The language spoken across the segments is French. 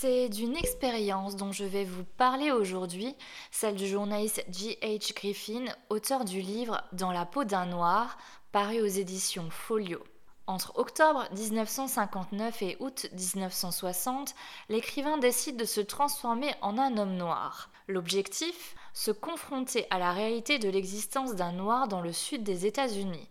C'est d'une expérience dont je vais vous parler aujourd'hui, celle du journaliste G.H. Griffin, auteur du livre Dans la peau d'un noir, paru aux éditions Folio. Entre octobre 1959 et août 1960, l'écrivain décide de se transformer en un homme noir. L'objectif? Se confronter à la réalité de l'existence d'un noir dans le sud des États-Unis.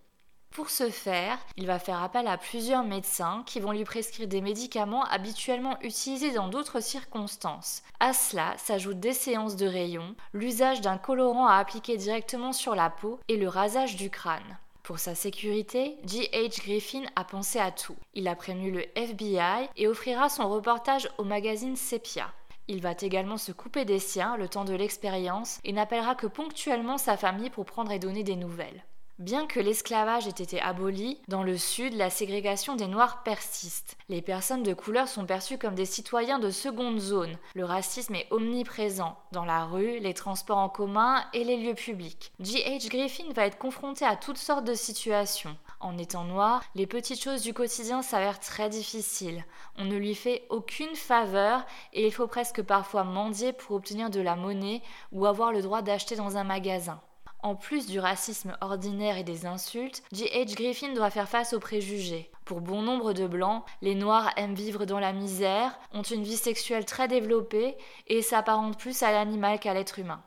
Pour ce faire, il va faire appel à plusieurs médecins qui vont lui prescrire des médicaments habituellement utilisés dans d'autres circonstances. À cela s'ajoutent des séances de rayons, l'usage d'un colorant à appliquer directement sur la peau et le rasage du crâne. Pour sa sécurité, G.H. Griffin a pensé à tout. Il a prévenu le FBI et offrira son reportage au magazine Sepia. Il va également se couper des siens le temps de l'expérience et n'appellera que ponctuellement sa famille pour prendre et donner des nouvelles. Bien que l'esclavage ait été aboli, dans le Sud, la ségrégation des Noirs persiste. Les personnes de couleur sont perçues comme des citoyens de seconde zone. Le racisme est omniprésent, dans la rue, les transports en commun et les lieux publics. G.H. Griffin va être confronté à toutes sortes de situations. En étant noir, les petites choses du quotidien s'avèrent très difficiles. On ne lui fait aucune faveur et il faut presque parfois mendier pour obtenir de la monnaie ou avoir le droit d'acheter dans un magasin. En plus du racisme ordinaire et des insultes, G.H. Griffin doit faire face aux préjugés. Pour bon nombre de blancs, les noirs aiment vivre dans la misère, ont une vie sexuelle très développée et s'apparentent plus à l'animal qu'à l'être humain.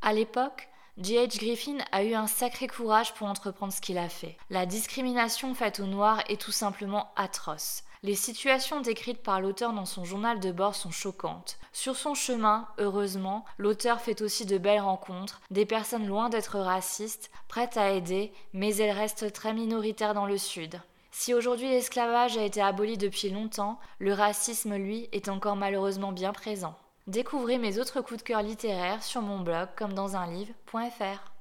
À l'époque, G.H. Griffin a eu un sacré courage pour entreprendre ce qu'il a fait. La discrimination faite aux Noirs est tout simplement atroce. Les situations décrites par l'auteur dans son journal de bord sont choquantes. Sur son chemin, heureusement, l'auteur fait aussi de belles rencontres, des personnes loin d'être racistes, prêtes à aider, mais elles restent très minoritaires dans le Sud. Si aujourd'hui l'esclavage a été aboli depuis longtemps, le racisme, lui, est encore malheureusement bien présent. Découvrez mes autres coups de cœur littéraires sur mon blog comme dans un livre.fr.